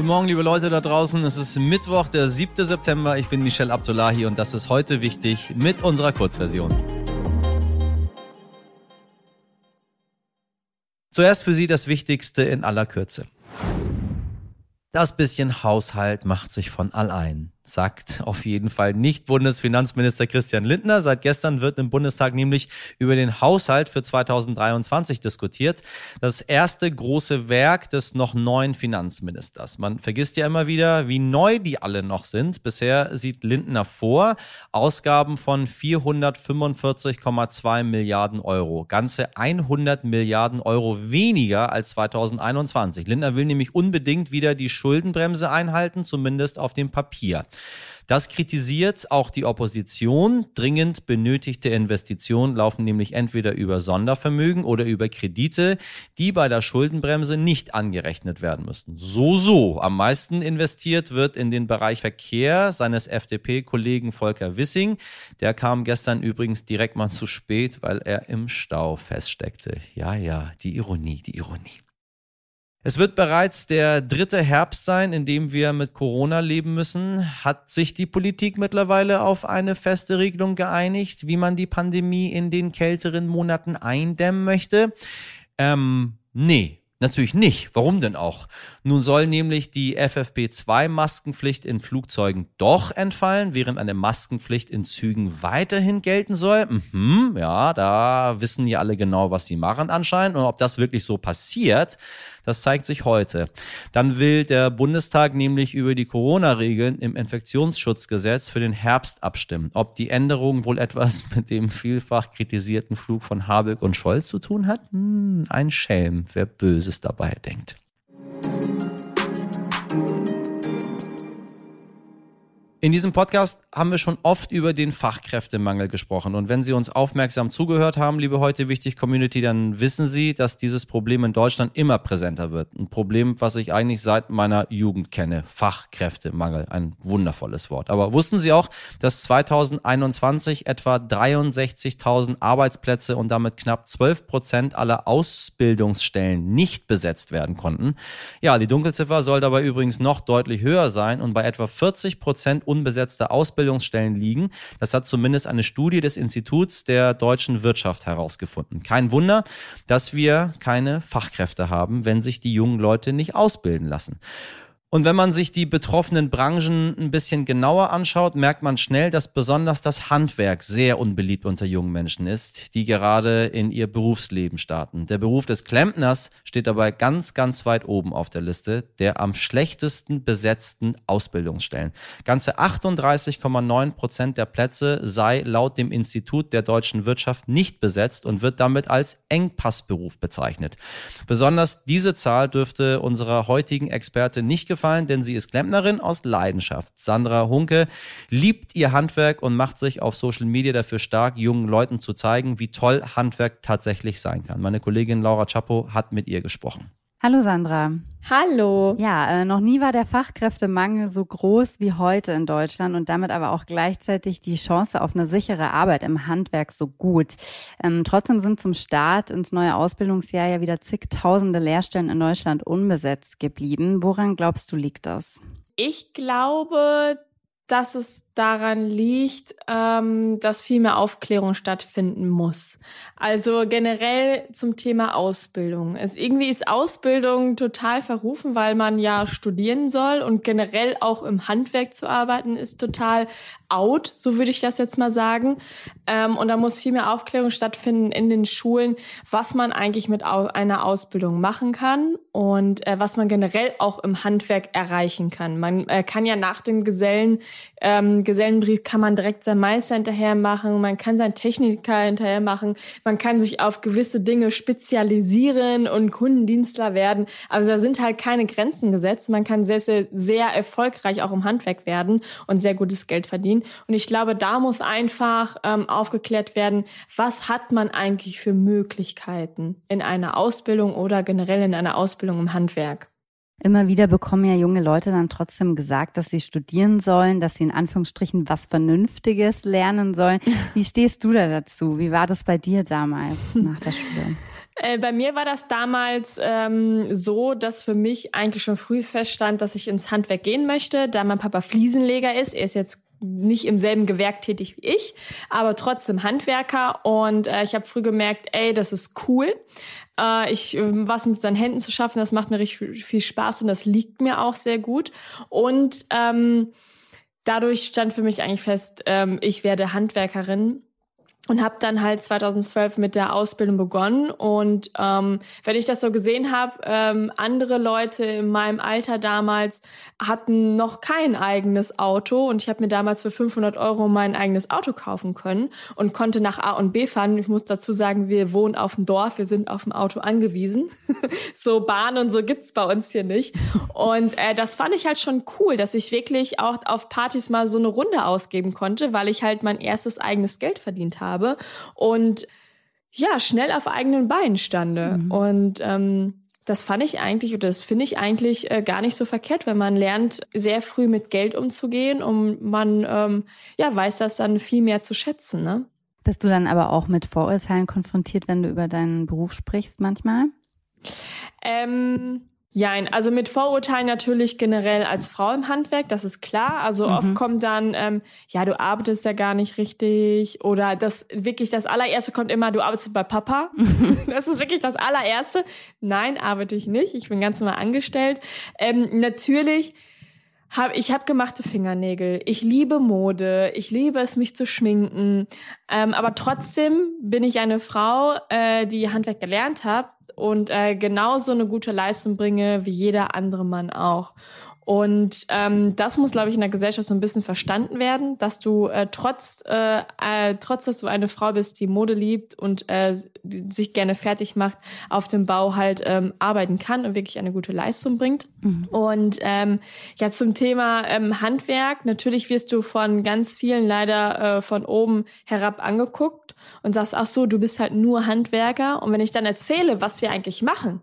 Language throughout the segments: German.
Guten Morgen, liebe Leute da draußen. Es ist Mittwoch, der 7. September. Ich bin Michelle Abdullahi und das ist heute wichtig mit unserer Kurzversion. Zuerst für Sie das Wichtigste in aller Kürze. Das bisschen Haushalt macht sich von allein sagt auf jeden Fall nicht Bundesfinanzminister Christian Lindner. Seit gestern wird im Bundestag nämlich über den Haushalt für 2023 diskutiert. Das erste große Werk des noch neuen Finanzministers. Man vergisst ja immer wieder, wie neu die alle noch sind. Bisher sieht Lindner vor Ausgaben von 445,2 Milliarden Euro. Ganze 100 Milliarden Euro weniger als 2021. Lindner will nämlich unbedingt wieder die Schuldenbremse einhalten, zumindest auf dem Papier. Das kritisiert auch die Opposition. Dringend benötigte Investitionen laufen nämlich entweder über Sondervermögen oder über Kredite, die bei der Schuldenbremse nicht angerechnet werden müssten. So, so. Am meisten investiert wird in den Bereich Verkehr seines FDP-Kollegen Volker Wissing. Der kam gestern übrigens direkt mal zu spät, weil er im Stau feststeckte. Ja, ja, die Ironie, die Ironie. Es wird bereits der dritte Herbst sein, in dem wir mit Corona leben müssen. Hat sich die Politik mittlerweile auf eine feste Regelung geeinigt, wie man die Pandemie in den kälteren Monaten eindämmen möchte? Ähm, nee, Natürlich nicht. Warum denn auch? Nun soll nämlich die FFP2-Maskenpflicht in Flugzeugen doch entfallen, während eine Maskenpflicht in Zügen weiterhin gelten soll. Mhm, ja, da wissen ja alle genau, was sie machen anscheinend. Und ob das wirklich so passiert, das zeigt sich heute. Dann will der Bundestag nämlich über die Corona-Regeln im Infektionsschutzgesetz für den Herbst abstimmen. Ob die Änderung wohl etwas mit dem vielfach kritisierten Flug von Habeck und Scholz zu tun hat? Hm, ein Schelm, wer Böses dabei denkt. In diesem Podcast haben wir schon oft über den Fachkräftemangel gesprochen. Und wenn Sie uns aufmerksam zugehört haben, liebe heute wichtig Community, dann wissen Sie, dass dieses Problem in Deutschland immer präsenter wird. Ein Problem, was ich eigentlich seit meiner Jugend kenne. Fachkräftemangel. Ein wundervolles Wort. Aber wussten Sie auch, dass 2021 etwa 63.000 Arbeitsplätze und damit knapp 12 Prozent aller Ausbildungsstellen nicht besetzt werden konnten? Ja, die Dunkelziffer soll dabei übrigens noch deutlich höher sein und bei etwa 40 Prozent unbesetzter Ausbildungsstellen liegen. Das hat zumindest eine Studie des Instituts der deutschen Wirtschaft herausgefunden. Kein Wunder, dass wir keine Fachkräfte haben, wenn sich die jungen Leute nicht ausbilden lassen. Und wenn man sich die betroffenen Branchen ein bisschen genauer anschaut, merkt man schnell, dass besonders das Handwerk sehr unbeliebt unter jungen Menschen ist, die gerade in ihr Berufsleben starten. Der Beruf des Klempners steht dabei ganz, ganz weit oben auf der Liste der am schlechtesten besetzten Ausbildungsstellen. Ganze 38,9 Prozent der Plätze sei laut dem Institut der deutschen Wirtschaft nicht besetzt und wird damit als Engpassberuf bezeichnet. Besonders diese Zahl dürfte unserer heutigen Experte nicht gefallen, denn sie ist Klempnerin aus Leidenschaft. Sandra Hunke liebt ihr Handwerk und macht sich auf Social Media dafür stark, jungen Leuten zu zeigen, wie toll Handwerk tatsächlich sein kann. Meine Kollegin Laura Chapo hat mit ihr gesprochen. Hallo Sandra. Hallo. Ja, äh, noch nie war der Fachkräftemangel so groß wie heute in Deutschland und damit aber auch gleichzeitig die Chance auf eine sichere Arbeit im Handwerk so gut. Ähm, trotzdem sind zum Start ins neue Ausbildungsjahr ja wieder zigtausende Lehrstellen in Deutschland unbesetzt geblieben. Woran glaubst du liegt das? Ich glaube, dass es daran liegt, ähm, dass viel mehr Aufklärung stattfinden muss. Also generell zum Thema Ausbildung. Es, irgendwie ist Ausbildung total verrufen, weil man ja studieren soll und generell auch im Handwerk zu arbeiten ist total out, so würde ich das jetzt mal sagen. Ähm, und da muss viel mehr Aufklärung stattfinden in den Schulen, was man eigentlich mit au einer Ausbildung machen kann und äh, was man generell auch im Handwerk erreichen kann. Man äh, kann ja nach dem Gesellen ähm, Gesellenbrief kann man direkt sein Meister hinterher machen, man kann sein Techniker hinterher machen, man kann sich auf gewisse Dinge spezialisieren und Kundendienstler werden. Also da sind halt keine Grenzen gesetzt. Man kann sehr, sehr, sehr erfolgreich auch im Handwerk werden und sehr gutes Geld verdienen. Und ich glaube, da muss einfach ähm, aufgeklärt werden, was hat man eigentlich für Möglichkeiten in einer Ausbildung oder generell in einer Ausbildung im Handwerk. Immer wieder bekommen ja junge Leute dann trotzdem gesagt, dass sie studieren sollen, dass sie in Anführungsstrichen was Vernünftiges lernen sollen. Wie stehst du da dazu? Wie war das bei dir damals nach der Schule? Äh, bei mir war das damals ähm, so, dass für mich eigentlich schon früh feststand, dass ich ins Handwerk gehen möchte, da mein Papa Fliesenleger ist. Er ist jetzt nicht im selben Gewerk tätig wie ich, aber trotzdem Handwerker. Und äh, ich habe früh gemerkt, ey, das ist cool. Äh, ich äh, was mit seinen Händen zu schaffen, das macht mir richtig viel Spaß und das liegt mir auch sehr gut. Und ähm, dadurch stand für mich eigentlich fest, ähm, ich werde Handwerkerin und habe dann halt 2012 mit der Ausbildung begonnen. Und ähm, wenn ich das so gesehen habe, ähm, andere Leute in meinem Alter damals hatten noch kein eigenes Auto und ich habe mir damals für 500 Euro mein eigenes Auto kaufen können und konnte nach A und B fahren. Ich muss dazu sagen, wir wohnen auf dem Dorf, wir sind auf dem Auto angewiesen. so Bahn und so gibt's bei uns hier nicht. Und äh, das fand ich halt schon cool, dass ich wirklich auch auf Partys mal so eine Runde ausgeben konnte, weil ich halt mein erstes eigenes Geld verdient habe habe und ja, schnell auf eigenen Beinen stande. Mhm. Und ähm, das fand ich eigentlich oder das finde ich eigentlich äh, gar nicht so verkehrt, wenn man lernt, sehr früh mit Geld umzugehen und man ähm, ja weiß das dann viel mehr zu schätzen. Ne? Bist du dann aber auch mit Vorurteilen konfrontiert, wenn du über deinen Beruf sprichst manchmal? Ähm, ja, also mit Vorurteilen natürlich generell als Frau im Handwerk, das ist klar. Also mhm. oft kommt dann, ähm, ja, du arbeitest ja gar nicht richtig oder das wirklich das allererste kommt immer, du arbeitest bei Papa. das ist wirklich das allererste. Nein, arbeite ich nicht. Ich bin ganz normal angestellt. Ähm, natürlich hab, ich habe gemachte Fingernägel. Ich liebe Mode. Ich liebe es, mich zu schminken. Ähm, aber trotzdem bin ich eine Frau, äh, die Handwerk gelernt hat und äh, genauso eine gute Leistung bringe wie jeder andere Mann auch. Und ähm, das muss, glaube ich, in der Gesellschaft so ein bisschen verstanden werden, dass du äh, trotz, äh, äh, trotz, dass du eine Frau bist, die Mode liebt und äh, sich gerne fertig macht, auf dem Bau halt ähm, arbeiten kann und wirklich eine gute Leistung bringt. Mhm. Und ähm, ja, zum Thema ähm, Handwerk, natürlich wirst du von ganz vielen leider äh, von oben herab angeguckt und sagst, ach so, du bist halt nur Handwerker. Und wenn ich dann erzähle, was wir eigentlich machen,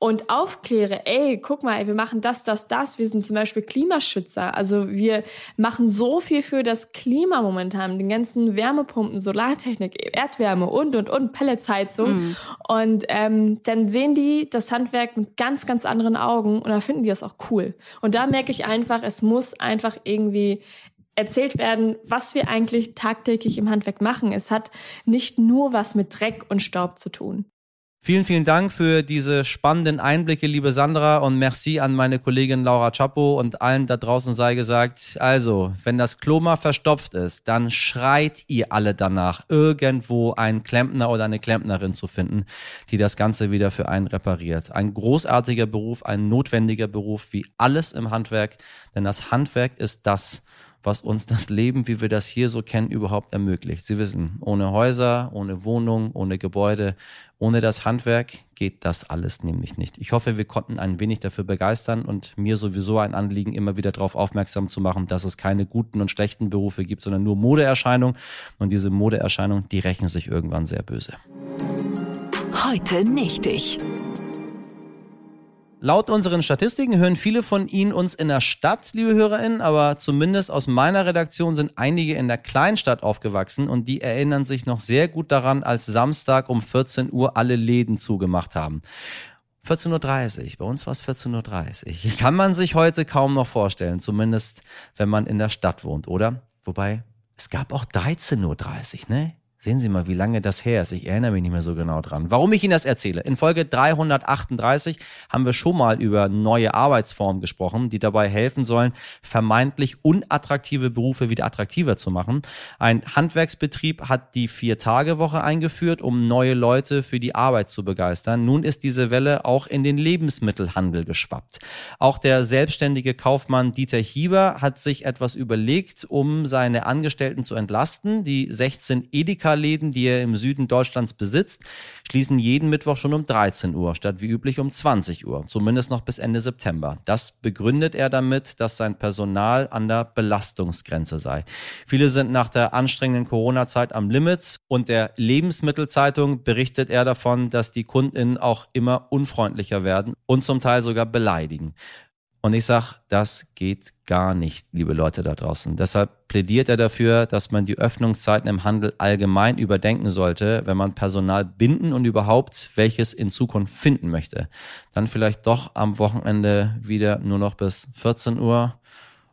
und aufkläre, ey, guck mal, ey, wir machen das, das, das. Wir sind zum Beispiel Klimaschützer. Also wir machen so viel für das Klima momentan, den ganzen Wärmepumpen, Solartechnik, Erdwärme und, und, und, Pelletsheizung. Mhm. Und ähm, dann sehen die das Handwerk mit ganz, ganz anderen Augen und dann finden die das auch cool. Und da merke ich einfach, es muss einfach irgendwie erzählt werden, was wir eigentlich tagtäglich im Handwerk machen. Es hat nicht nur was mit Dreck und Staub zu tun. Vielen, vielen Dank für diese spannenden Einblicke, liebe Sandra, und merci an meine Kollegin Laura Chapo und allen da draußen sei gesagt. Also, wenn das Klo mal verstopft ist, dann schreit ihr alle danach, irgendwo einen Klempner oder eine Klempnerin zu finden, die das Ganze wieder für einen repariert. Ein großartiger Beruf, ein notwendiger Beruf, wie alles im Handwerk, denn das Handwerk ist das, was uns das Leben, wie wir das hier so kennen, überhaupt ermöglicht. Sie wissen, ohne Häuser, ohne Wohnung, ohne Gebäude, ohne das Handwerk geht das alles nämlich nicht. Ich hoffe, wir konnten ein wenig dafür begeistern und mir sowieso ein Anliegen, immer wieder darauf aufmerksam zu machen, dass es keine guten und schlechten Berufe gibt, sondern nur Modeerscheinungen. Und diese Modeerscheinungen, die rächen sich irgendwann sehr böse. Heute nicht ich. Laut unseren Statistiken hören viele von Ihnen uns in der Stadt, liebe HörerInnen, aber zumindest aus meiner Redaktion sind einige in der Kleinstadt aufgewachsen und die erinnern sich noch sehr gut daran, als Samstag um 14 Uhr alle Läden zugemacht haben. 14.30 Uhr, bei uns war es 14.30 Uhr. Kann man sich heute kaum noch vorstellen, zumindest wenn man in der Stadt wohnt, oder? Wobei, es gab auch 13.30 Uhr, ne? Sehen Sie mal, wie lange das her ist. Ich erinnere mich nicht mehr so genau dran. Warum ich Ihnen das erzähle? In Folge 338 haben wir schon mal über neue Arbeitsformen gesprochen, die dabei helfen sollen, vermeintlich unattraktive Berufe wieder attraktiver zu machen. Ein Handwerksbetrieb hat die Vier-Tage-Woche eingeführt, um neue Leute für die Arbeit zu begeistern. Nun ist diese Welle auch in den Lebensmittelhandel geschwappt. Auch der selbstständige Kaufmann Dieter Hieber hat sich etwas überlegt, um seine Angestellten zu entlasten. Die 16 Edeka Edeka-Läden, die er im Süden Deutschlands besitzt, schließen jeden Mittwoch schon um 13 Uhr, statt wie üblich um 20 Uhr, zumindest noch bis Ende September. Das begründet er damit, dass sein Personal an der Belastungsgrenze sei. Viele sind nach der anstrengenden Corona-Zeit am Limit und der Lebensmittelzeitung berichtet er davon, dass die KundInnen auch immer unfreundlicher werden und zum Teil sogar beleidigen. Und ich sage, das geht gar nicht, liebe Leute da draußen. Deshalb plädiert er dafür, dass man die Öffnungszeiten im Handel allgemein überdenken sollte, wenn man Personal binden und überhaupt welches in Zukunft finden möchte. Dann vielleicht doch am Wochenende wieder nur noch bis 14 Uhr.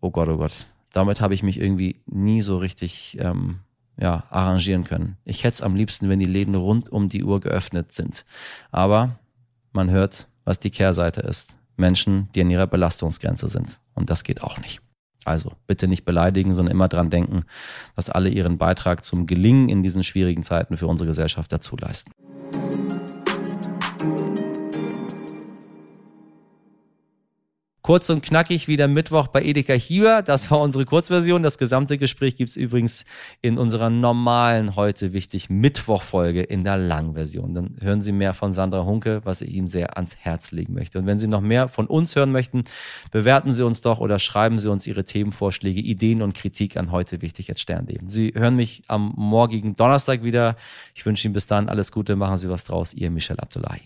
Oh Gott, oh Gott. Damit habe ich mich irgendwie nie so richtig ähm, ja, arrangieren können. Ich hätte es am liebsten, wenn die Läden rund um die Uhr geöffnet sind. Aber man hört, was die Kehrseite ist. Menschen, die an ihrer Belastungsgrenze sind. Und das geht auch nicht. Also bitte nicht beleidigen, sondern immer dran denken, dass alle ihren Beitrag zum Gelingen in diesen schwierigen Zeiten für unsere Gesellschaft dazu leisten. Kurz und knackig wieder Mittwoch bei Edeka hier. Das war unsere Kurzversion. Das gesamte Gespräch gibt es übrigens in unserer normalen, heute wichtig Mittwoch-Folge in der Langversion. Dann hören Sie mehr von Sandra Hunke, was ich Ihnen sehr ans Herz legen möchte. Und wenn Sie noch mehr von uns hören möchten, bewerten Sie uns doch oder schreiben Sie uns Ihre Themenvorschläge, Ideen und Kritik an heute wichtig at Sternleben. Sie hören mich am morgigen Donnerstag wieder. Ich wünsche Ihnen bis dahin alles Gute. Machen Sie was draus. Ihr Michel Abdullahi.